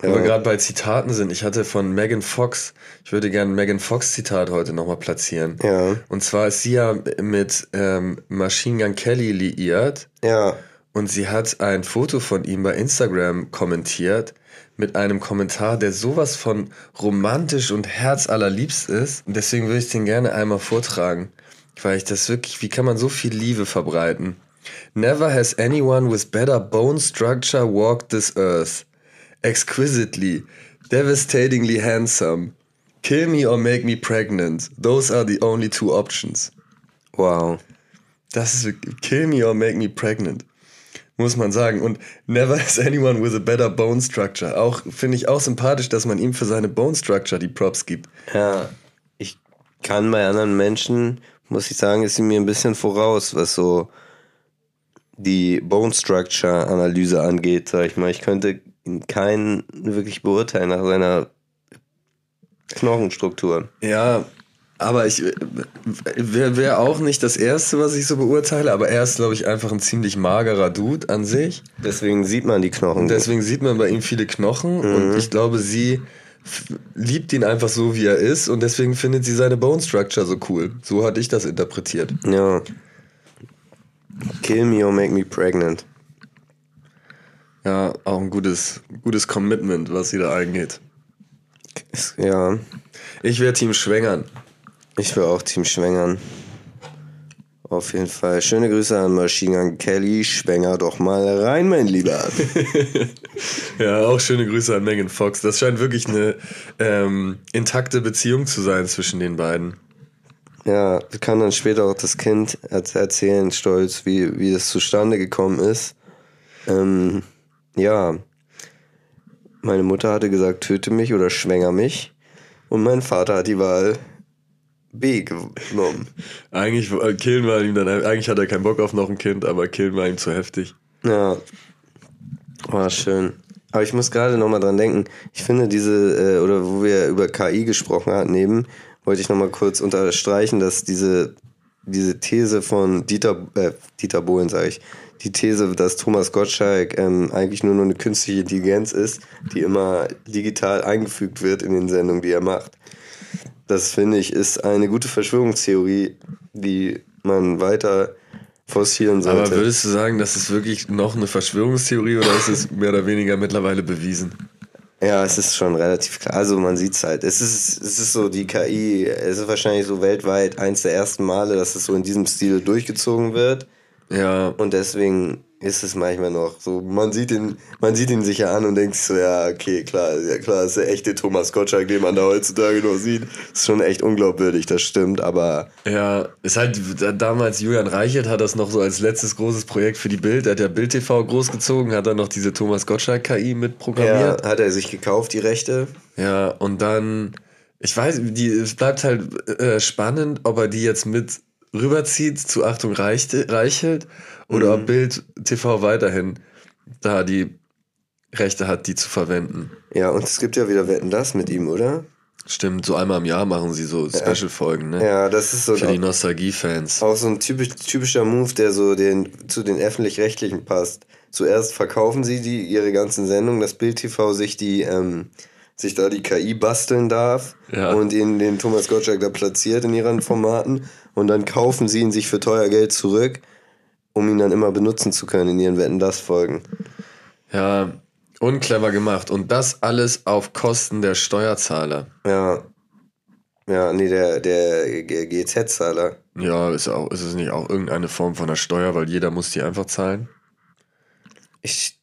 Wo Ja. wir gerade bei Zitaten sind, ich hatte von Megan Fox, ich würde gerne ein Megan Fox Zitat heute nochmal platzieren. Ja. Und zwar ist sie ja mit ähm, Machine Gun Kelly liiert Ja. und sie hat ein Foto von ihm bei Instagram kommentiert mit einem Kommentar, der sowas von romantisch und herzallerliebst ist. Und deswegen würde ich den gerne einmal vortragen, weil ich das wirklich, wie kann man so viel Liebe verbreiten? Never has anyone with better bone structure walked this earth. Exquisitely, devastatingly handsome. Kill me or make me pregnant. Those are the only two options. Wow. Das ist kill me or make me pregnant. Muss man sagen. Und never has anyone with a better bone structure. Auch finde ich auch sympathisch, dass man ihm für seine Bone Structure die Props gibt. Ja. Ich kann bei anderen Menschen, muss ich sagen, ist sie mir ein bisschen voraus, was so die Bone Structure Analyse angeht, sag ich mal. Ich könnte ihn keinen wirklich beurteilen nach seiner Knochenstruktur. Ja, aber ich wäre wär auch nicht das Erste, was ich so beurteile, aber er ist, glaube ich, einfach ein ziemlich magerer Dude an sich. Deswegen sieht man die Knochen. Deswegen sieht man bei ihm viele Knochen und ich glaube, sie liebt ihn einfach so, wie er ist und deswegen findet sie seine Bone Structure so cool. So hatte ich das interpretiert. Ja. Kill me or make me pregnant. Ja, auch ein gutes, gutes Commitment, was sie da eingeht. Ja. Ich wäre Team Schwängern. Ich will auch Team Schwängern. Auf jeden Fall. Schöne Grüße an Machine Gun Kelly. Schwänger doch mal rein, mein Lieber. Ja, auch schöne Grüße an Megan Fox. Das scheint wirklich eine ähm, intakte Beziehung zu sein zwischen den beiden. Ja, kann dann später auch das Kind erz- erzählen, stolz, wie, wie es zustande gekommen ist. Ähm, ja, meine Mutter hatte gesagt, töte mich oder schwänger mich. Und mein Vater hat die Wahl B genommen. Eigentlich äh, killen war ihm dann, eigentlich hat er keinen Bock auf noch ein Kind, aber killen war ihm zu heftig. Ja, war schön. Aber ich muss gerade nochmal dran denken, ich finde diese, äh, oder wo wir über KI gesprochen hatten eben, wollte ich nochmal kurz unterstreichen, dass diese, diese These von Dieter, äh, Dieter Bohlen, sage ich, die These, dass Thomas Gottschalk ähm, eigentlich nur noch eine künstliche Intelligenz ist, die immer digital eingefügt wird in den Sendungen, die er macht. Das finde ich ist eine gute Verschwörungstheorie, die man weiter forcieren sollte. Aber würdest du sagen, das ist wirklich noch eine Verschwörungstheorie oder ist es mehr oder weniger mittlerweile bewiesen? Ja, es ist schon relativ klar. Also man sieht es halt. Es ist, es ist so, die KI, es ist wahrscheinlich so weltweit eins der ersten Male, dass es so in diesem Stil durchgezogen wird. Ja, Und deswegen ist es manchmal noch so, man sieht ihn, man sieht ihn sich ja an und denkt so, ja, okay, klar, ja klar, ist der echte Thomas Gottschalk, den man da heutzutage noch sieht. Ist schon echt unglaubwürdig, das stimmt, aber ja, ist halt da- damals Julian Reichelt hat das noch so als letztes großes Projekt für die Bild, der hat ja Bild TV großgezogen, hat dann noch diese Thomas Gottschalk KI ja, mitprogrammiert. hat er sich gekauft, die Rechte. Ja, und dann, ich weiß, die, es bleibt halt äh, spannend, ob er die jetzt mit rüberzieht zu Achtung Reichelt oder ob Bild TV weiterhin da die Rechte hat, die zu verwenden. Ja, und es gibt ja wieder Wetten das mit ihm, oder? Stimmt, so einmal im Jahr machen sie so Special-Folgen, ne? Ja, das ist so Für die Nostalgie-Fans. Auch so ein typisch, typischer Move, der so den, zu den Öffentlich-Rechtlichen passt. Zuerst verkaufen sie die, ihre ganzen Sendungen, dass Bild TV sich die, ähm, sich da die KI basteln darf Ja. und ihn den Thomas Gottschalk da platziert in ihren Formaten und dann kaufen sie ihn sich für teuer Geld zurück, um ihn dann immer benutzen zu können in ihren Wetten das Folgen. Ja, unclever gemacht. Und das alles auf Kosten der Steuerzahler. Ja. Ja, nee, der, der GZ-Zahler. Ja, ist, auch, ist es nicht auch irgendeine Form von einer Steuer, weil jeder muss die einfach zahlen? Ich,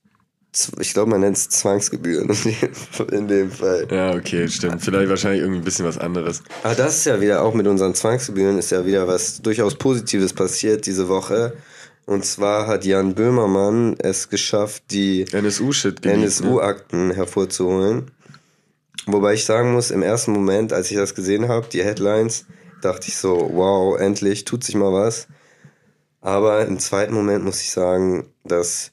ich glaube, man nennt es Zwangsgebühren in dem, Fall. Ja, okay, stimmt. Vielleicht wahrscheinlich irgendwie ein bisschen was anderes. Aber das ist ja wieder auch mit unseren Zwangsgebühren ist ja wieder was durchaus Positives passiert diese Woche. Und zwar hat Jan Böhmermann es geschafft, die NSU-Akten hervorzuholen. Wobei ich sagen muss, im ersten Moment, als ich das gesehen habe, die Headlines, dachte ich so, wow, endlich tut sich mal was. Aber im zweiten Moment muss ich sagen, dass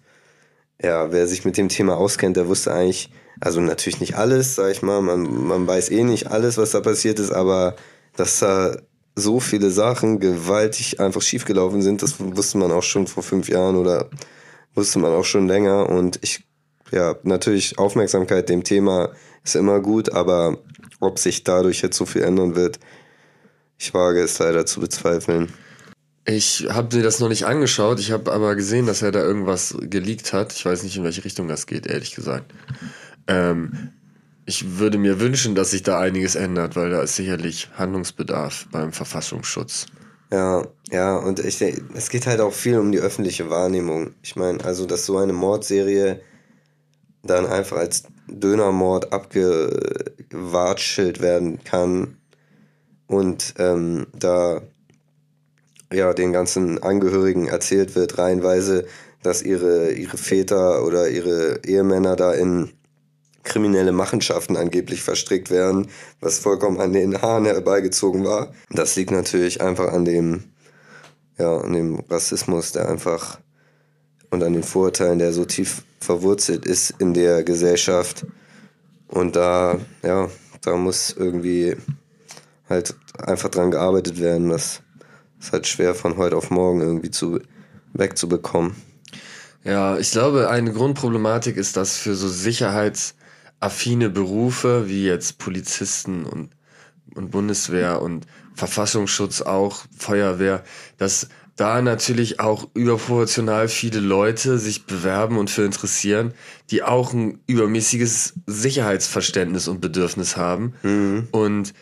ja, wer sich mit dem Thema auskennt, der wusste eigentlich, also natürlich nicht alles, sag ich mal, man, man weiß eh nicht alles, was da passiert ist, aber dass da so viele Sachen gewaltig einfach schiefgelaufen sind. Das wusste man auch schon vor fünf Jahren oder wusste man auch schon länger. Und ich, ja, natürlich Aufmerksamkeit dem Thema ist immer gut, aber ob sich dadurch jetzt so viel ändern wird, ich wage es leider zu bezweifeln. Ich habe mir das noch nicht angeschaut, ich habe aber gesehen, dass er da irgendwas geleakt hat. Ich weiß nicht, in welche Richtung das geht, ehrlich gesagt. Ähm, ich würde mir wünschen, dass sich da einiges ändert, weil da ist sicherlich Handlungsbedarf beim Verfassungsschutz. Ja, ja, und ich denke, es geht halt auch viel um die öffentliche Wahrnehmung. Ich meine, also, dass so eine Mordserie dann einfach als Dönermord abgewatschelt werden kann und ähm, da ja den ganzen Angehörigen erzählt wird, reihenweise, dass ihre, ihre Väter oder ihre Ehemänner da in kriminelle Machenschaften angeblich verstrickt werden, was vollkommen an den Haaren herbeigezogen war. Das liegt natürlich einfach an dem, ja, an dem Rassismus, der einfach und an den Vorurteilen, der so tief verwurzelt ist in der Gesellschaft. Und da, ja, da muss irgendwie halt einfach dran gearbeitet werden. Das ist halt schwer von heute auf morgen irgendwie zu, wegzubekommen. Ja, ich glaube, eine Grundproblematik ist, dass für so sicherheitsaffine Berufe wie jetzt Polizisten und, und Bundeswehr und Verfassungsschutz auch, Feuerwehr, dass da natürlich auch überproportional viele Leute sich bewerben und für interessieren, die auch ein übermäßiges Sicherheitsverständnis und Bedürfnis haben. Mhm. Und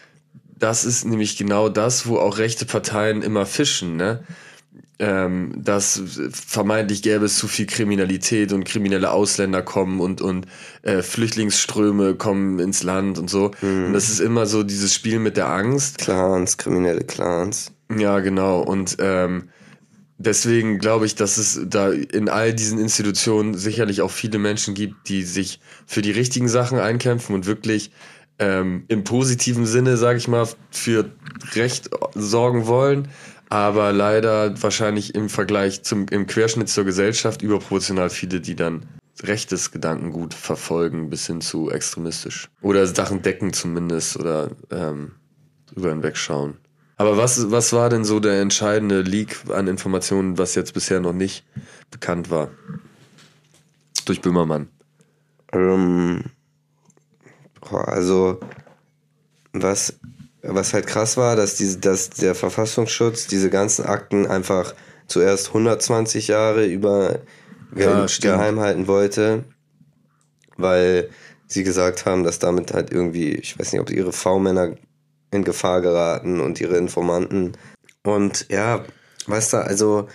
das ist nämlich genau das, wo auch rechte Parteien immer fischen, ne? Ähm, dass vermeintlich gäbe es zu viel Kriminalität und kriminelle Ausländer kommen und, und äh, Flüchtlingsströme kommen ins Land und so. Mhm. Und das ist immer so dieses Spiel mit der Angst. Clans, kriminelle Clans. Ja, genau. Und ähm, deswegen glaube ich, dass es da in all diesen Institutionen sicherlich auch viele Menschen gibt, die sich für die richtigen Sachen einkämpfen und wirklich ähm, im positiven Sinne, sage ich mal, für Recht sorgen wollen, aber leider wahrscheinlich im Vergleich zum im Querschnitt zur Gesellschaft überproportional viele, die dann rechtes Gedankengut verfolgen bis hin zu extremistisch oder Sachen decken zumindest oder ähm, drüber hinwegschauen. Aber was, was war denn so der entscheidende Leak an Informationen, was jetzt bisher noch nicht bekannt war? Durch Böhmermann. Ähm, also, was, was halt krass war, dass, diese, dass der Verfassungsschutz diese ganzen Akten einfach zuerst 120 Jahre über ja, geheim halten wollte, weil sie gesagt haben, dass damit halt irgendwie, ich weiß nicht, ob ihre V-Männer in Gefahr geraten und ihre Informanten. Und ja, weißt du, also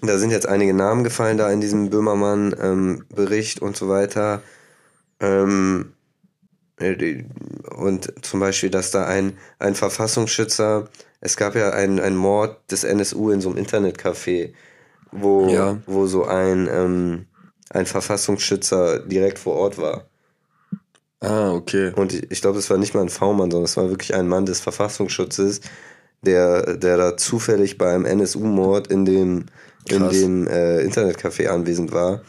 da sind jetzt einige Namen gefallen da in diesem Böhmermann-Bericht ähm, und so weiter. Ähm, äh, und zum Beispiel, dass da ein, ein Verfassungsschützer, es gab ja einen, einen Mord des NSU in so einem Internetcafé, wo, ja. wo so ein, ähm, ein Verfassungsschützer direkt vor Ort war. Ah, okay. Und ich, ich glaube, es war nicht mal ein V-Mann, sondern es war wirklich ein Mann des Verfassungsschutzes, der, der da zufällig beim NSU-Mord in dem, in dem äh, Internetcafé anwesend war.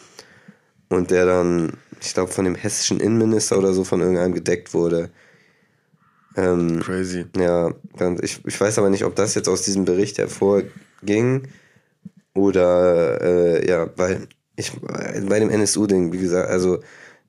Und der dann ich glaube, von dem hessischen Innenminister oder so von irgendeinem gedeckt wurde. Ähm, Crazy. Ja, ich, ich weiß aber nicht, ob das jetzt aus diesem Bericht hervorging oder äh, ja, weil ich bei dem NSU-Ding, wie gesagt, also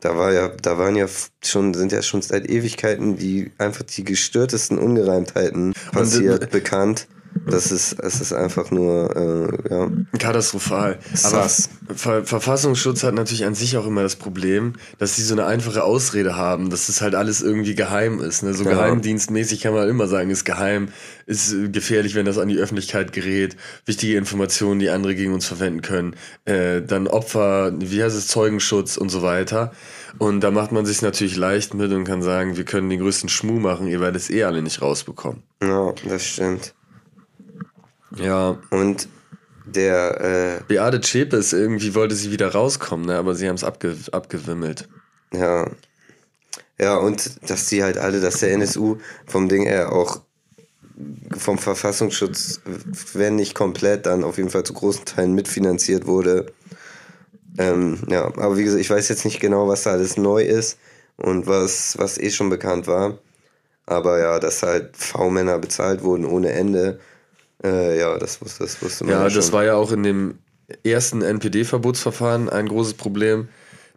da war ja, da waren ja schon, sind ja schon seit Ewigkeiten die einfach die gestörtesten Ungereimtheiten passiert, Und, bekannt. Das ist, es ist einfach nur, äh, ja. Katastrophal. Aber Ver Verfassungsschutz hat natürlich an sich auch immer das Problem, dass sie so eine einfache Ausrede haben, dass das halt alles irgendwie geheim ist. Ne? So ja. geheimdienstmäßig kann man immer sagen, ist geheim, ist gefährlich, wenn das an die Öffentlichkeit gerät, wichtige Informationen, die andere gegen uns verwenden können, äh, dann Opfer, wie heißt es, Zeugenschutz und so weiter. Und da macht man sich natürlich leicht mit und kann sagen, wir können den größten Schmuh machen, ihr werdet es eh alle nicht rausbekommen. Ja, das stimmt. Ja. Und der. Äh, Beate Zschäpes, irgendwie wollte sie wieder rauskommen, ne? aber sie haben es abge abgewimmelt. Ja. Ja, und dass die halt alle, dass der NSU vom Ding her auch vom Verfassungsschutz, wenn nicht komplett, dann auf jeden Fall zu großen Teilen mitfinanziert wurde. Ähm, ja, aber wie gesagt, ich weiß jetzt nicht genau, was da alles neu ist und was, was eh schon bekannt war. Aber ja, dass halt V-Männer bezahlt wurden ohne Ende, äh, ja, das, wusste, das wusste man Ja, ja das war ja auch in dem ersten NPD-Verbotsverfahren ein großes Problem,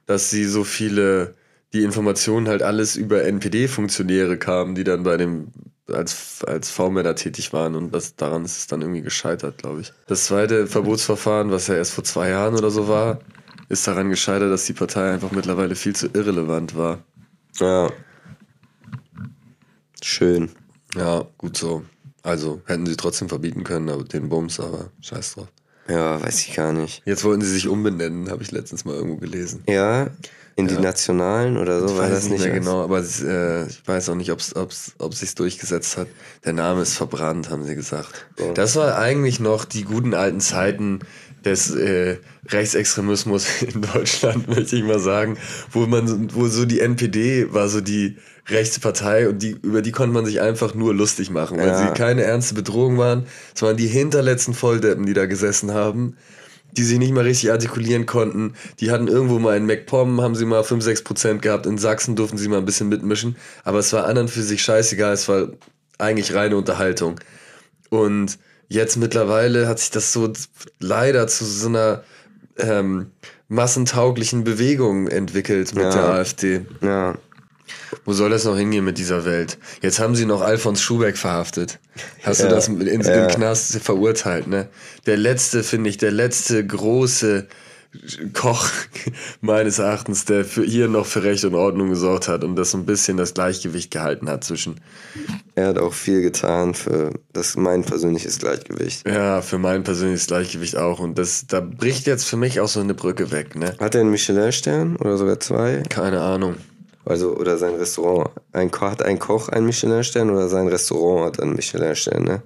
dass sie so viele, die Informationen halt alles über NPD-Funktionäre kamen, die dann bei dem als, als V-Männer tätig waren und das, daran ist es dann irgendwie gescheitert, glaube ich. Das zweite Verbotsverfahren, was ja erst vor zwei Jahren oder so war, ist daran gescheitert, dass die Partei einfach mittlerweile viel zu irrelevant war. Ja. Schön. Ja, gut so. Also hätten sie trotzdem verbieten können, aber den Bums, aber scheiß drauf. Ja, weiß ich gar nicht. Jetzt wollten sie sich umbenennen, habe ich letztens mal irgendwo gelesen. Ja, in die Ja. Nationalen oder so, Ich war weiß das nicht mehr als- genau, aber äh, ich weiß auch nicht, ob's, ob's, ob sich durchgesetzt hat. Der Name ist verbrannt, haben sie gesagt. Ja. Das war eigentlich noch die guten alten Zeiten des äh, Rechtsextremismus in Deutschland, möchte ich mal sagen, wo man, wo so die NPD war so die rechte Partei und die, über die konnte man sich einfach nur lustig machen, weil Ja. sie keine ernste Bedrohung waren. Es waren die hinterletzten Volldeppen, die da gesessen haben die sich nicht mal richtig artikulieren konnten. Die hatten irgendwo mal in MacPom, haben sie mal 5, 6 Prozent gehabt. In Sachsen durften sie mal ein bisschen mitmischen. Aber es war anderen für sich scheißegal. Es war eigentlich reine Unterhaltung. Und jetzt mittlerweile hat sich das so leider zu so einer ähm, massentauglichen Bewegung entwickelt mit Ja. der AfD. Ja. Wo soll das noch hingehen mit dieser Welt? Jetzt haben sie noch Alfons Schubeck verhaftet. Hast Ja, du das in, in, ja. im Knast verurteilt, ne? Der letzte, finde ich, der letzte große Koch meines Erachtens, der für hier noch für Recht und Ordnung gesorgt hat und das so ein bisschen das Gleichgewicht gehalten hat zwischen, Er hat auch viel getan für das mein persönliches Gleichgewicht. ja, für mein persönliches Gleichgewicht auch. Und das, da bricht jetzt für mich auch so eine Brücke weg, ne? Hat er einen Michelin-Stern oder sogar zwei? Keine Ahnung. Also, oder sein Restaurant. Ein hat ein Koch einen Michelin-Stern oder sein Restaurant hat einen Michelin-Stern, ne?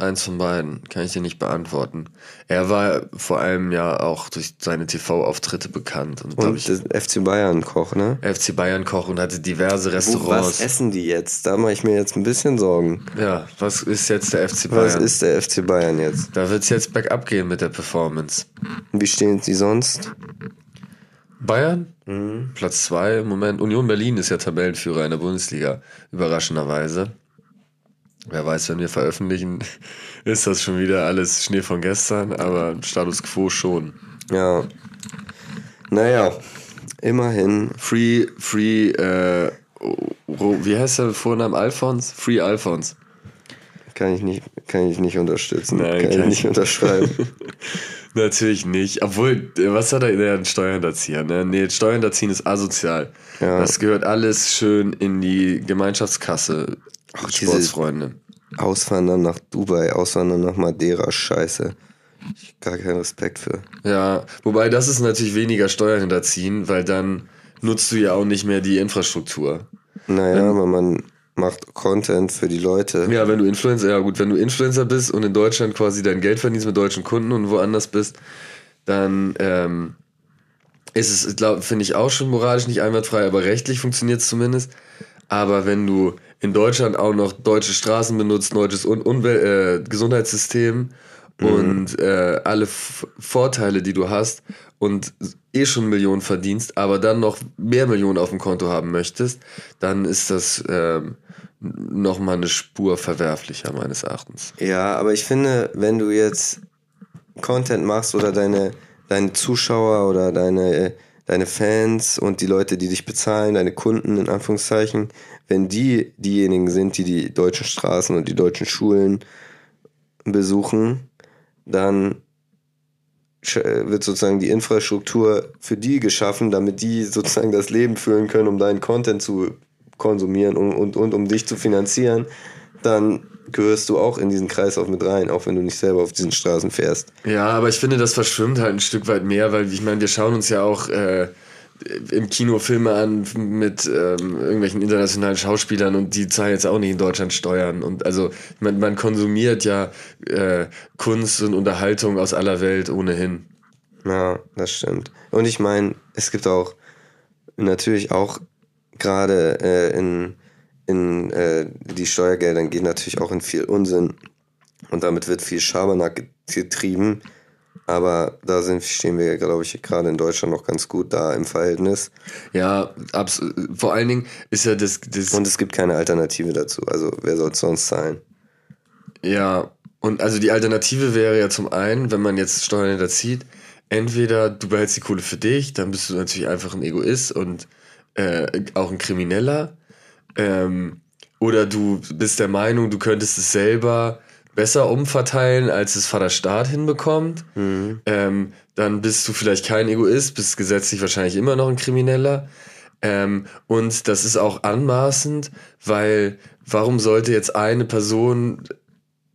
Eins von beiden kann ich dir nicht beantworten. Er war vor allem ja auch durch seine TV-Auftritte bekannt und, Und ich, FC Bayern-Koch, ne? FC Bayern Koch und hatte diverse Wo, was Restaurants. essen die jetzt? Da mache ich mir jetzt ein bisschen Sorgen. ja, was ist jetzt der FC Was Bayern? ist der FC Bayern jetzt? da wird es jetzt bergab gehen mit der Performance. Wie stehen sie sonst? Bayern? Mhm. Platz 2 im Moment. Union Berlin ist ja Tabellenführer in der Bundesliga, überraschenderweise. Wer weiß, wenn wir veröffentlichen, ist das schon wieder alles Schnee von gestern, aber Status Quo schon. Ja. Naja, immerhin. Free, Free, äh, Ro- wie heißt der Vorname? Alphons? Free Alphons. Kann ich nicht, kann ich nicht unterstützen. Nein, kann ich kann nicht ich- unterschreiben. Natürlich nicht. Obwohl, was hat er? Der hat Steuerhinterziehen, ne? Nee, Steuerhinterziehen ist asozial. Ja. Das gehört alles schön in die Gemeinschaftskasse. Ach, Sportsfreunde. Auswandern nach Dubai, Auswandern nach Madeira, scheiße. Ich gar keinen Respekt für. Ja, wobei das ist natürlich weniger Steuern hinterziehen, weil dann nutzt du ja auch nicht mehr die Infrastruktur. Naja, aber man macht Content für die Leute. Ja, wenn du Influencer, ja gut, wenn du Influencer bist und in Deutschland quasi dein Geld verdienst mit deutschen Kunden und woanders bist, dann ähm, ist es, finde ich, auch schon moralisch nicht einwandfrei, aber rechtlich funktioniert es zumindest. Aber wenn du in Deutschland auch noch deutsche Straßen benutzt, deutsches Un Umwel äh, Gesundheitssystem und äh, alle F Vorteile, die du hast und eh schon Millionen verdienst, aber dann noch mehr Millionen auf dem Konto haben möchtest, dann ist das ähm, nochmal eine Spur verwerflicher meines Erachtens. Ja, aber ich finde, wenn du jetzt Content machst oder deine, deine Zuschauer oder deine, äh, deine Fans und die Leute, die dich bezahlen, deine Kunden in Anführungszeichen, wenn die diejenigen sind, die die deutschen Straßen und die deutschen Schulen besuchen, dann äh, wird sozusagen die Infrastruktur für die geschaffen, damit die sozusagen das Leben führen können, um deinen Content zu konsumieren und, und, und um dich zu finanzieren, dann gehörst du auch in diesen Kreislauf mit rein, auch wenn du nicht selber auf diesen Straßen fährst. Ja, aber ich finde, das verschwimmt halt ein Stück weit mehr, weil ich meine, wir schauen uns ja auch äh, im Kino Filme an mit ähm, irgendwelchen internationalen Schauspielern und die zahlen jetzt auch nicht in Deutschland Steuern. Und also man, man konsumiert ja äh, Kunst und Unterhaltung aus aller Welt ohnehin. Ja, das stimmt. Und ich meine, es gibt auch natürlich auch gerade äh, in, in äh, die Steuergeldern gehen natürlich auch in viel Unsinn und damit wird viel Schabernack getrieben. Aber da sind, stehen wir, glaube ich, gerade in Deutschland noch ganz gut da im Verhältnis. Ja, vor allen Dingen ist ja das, das. Und es gibt keine Alternative dazu. Also wer soll es sonst zahlen? Ja, und also die Alternative wäre ja zum einen, wenn man jetzt Steuern hinterzieht, entweder du behältst die Kohle für dich, dann bist du natürlich einfach ein Egoist und äh, auch ein Krimineller. Ähm, oder du bist der Meinung, du könntest es selber besser umverteilen, als es Vaterstaat hinbekommt. Ähm, dann bist du vielleicht kein Egoist, bist gesetzlich wahrscheinlich immer noch ein Krimineller. Ähm, und das ist auch anmaßend, weil warum sollte jetzt eine Person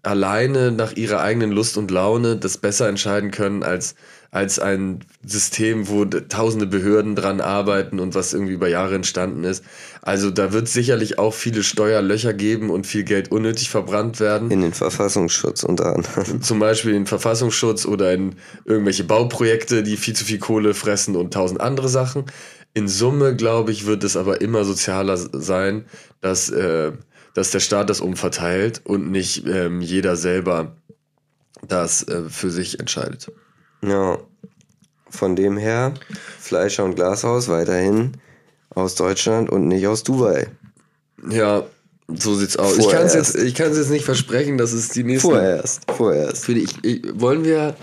alleine nach ihrer eigenen Lust und Laune das besser entscheiden können als, als ein System, wo tausende Behörden dran arbeiten und was irgendwie über Jahre entstanden ist. Also da wird sicherlich auch viele Steuerlöcher geben und viel Geld unnötig verbrannt werden. In den Verfassungsschutz unter anderem. Zum Beispiel in Verfassungsschutz oder in irgendwelche Bauprojekte, die viel zu viel Kohle fressen und tausend andere Sachen. In Summe, glaube ich, wird es aber immer sozialer sein, dass, äh, dass der Staat das umverteilt und nicht ähm, jeder selber das äh, für sich entscheidet. Ja. Von dem her, Fleischer und Glashaus weiterhin aus Deutschland und nicht aus Dubai. Ja, so sieht's aus. Ich kann es Vorerst. jetzt, ich kann's jetzt nicht versprechen, dass es die nächsten. Vorerst, vorerst. Die, ich, ich, wollen wir.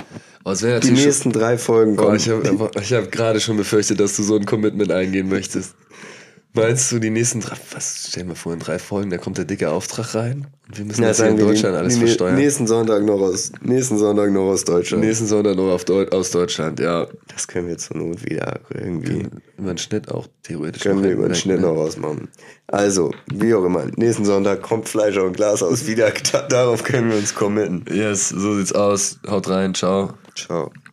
Oh, Die schon- nächsten drei Folgen Boah, kommen. ich habe ich hab gerade schon befürchtet, dass du so ein Commitment eingehen möchtest. Meinst du, die nächsten drei, was, stell dir mal vor, in drei Folgen, da kommt der dicke Auftrag rein und wir müssen Ja, jetzt hier in wir Deutschland die, alles die versteuern. Nächsten Sonntag noch aus, nächsten Sonntag noch aus Deutschland. Nächsten Sonntag noch auf aus Deutschland, ja. Das können wir zur Not wieder irgendwie. Über den Schnitt auch theoretisch. Können wir über den hinweg, Schnitt ne? noch rausmachen. Also, wie auch immer, nächsten Sonntag kommt Fleischer und Glashaus wieder. Da- Darauf können wir uns committen. Yes, so sieht's aus. Haut rein, ciao. Ciao.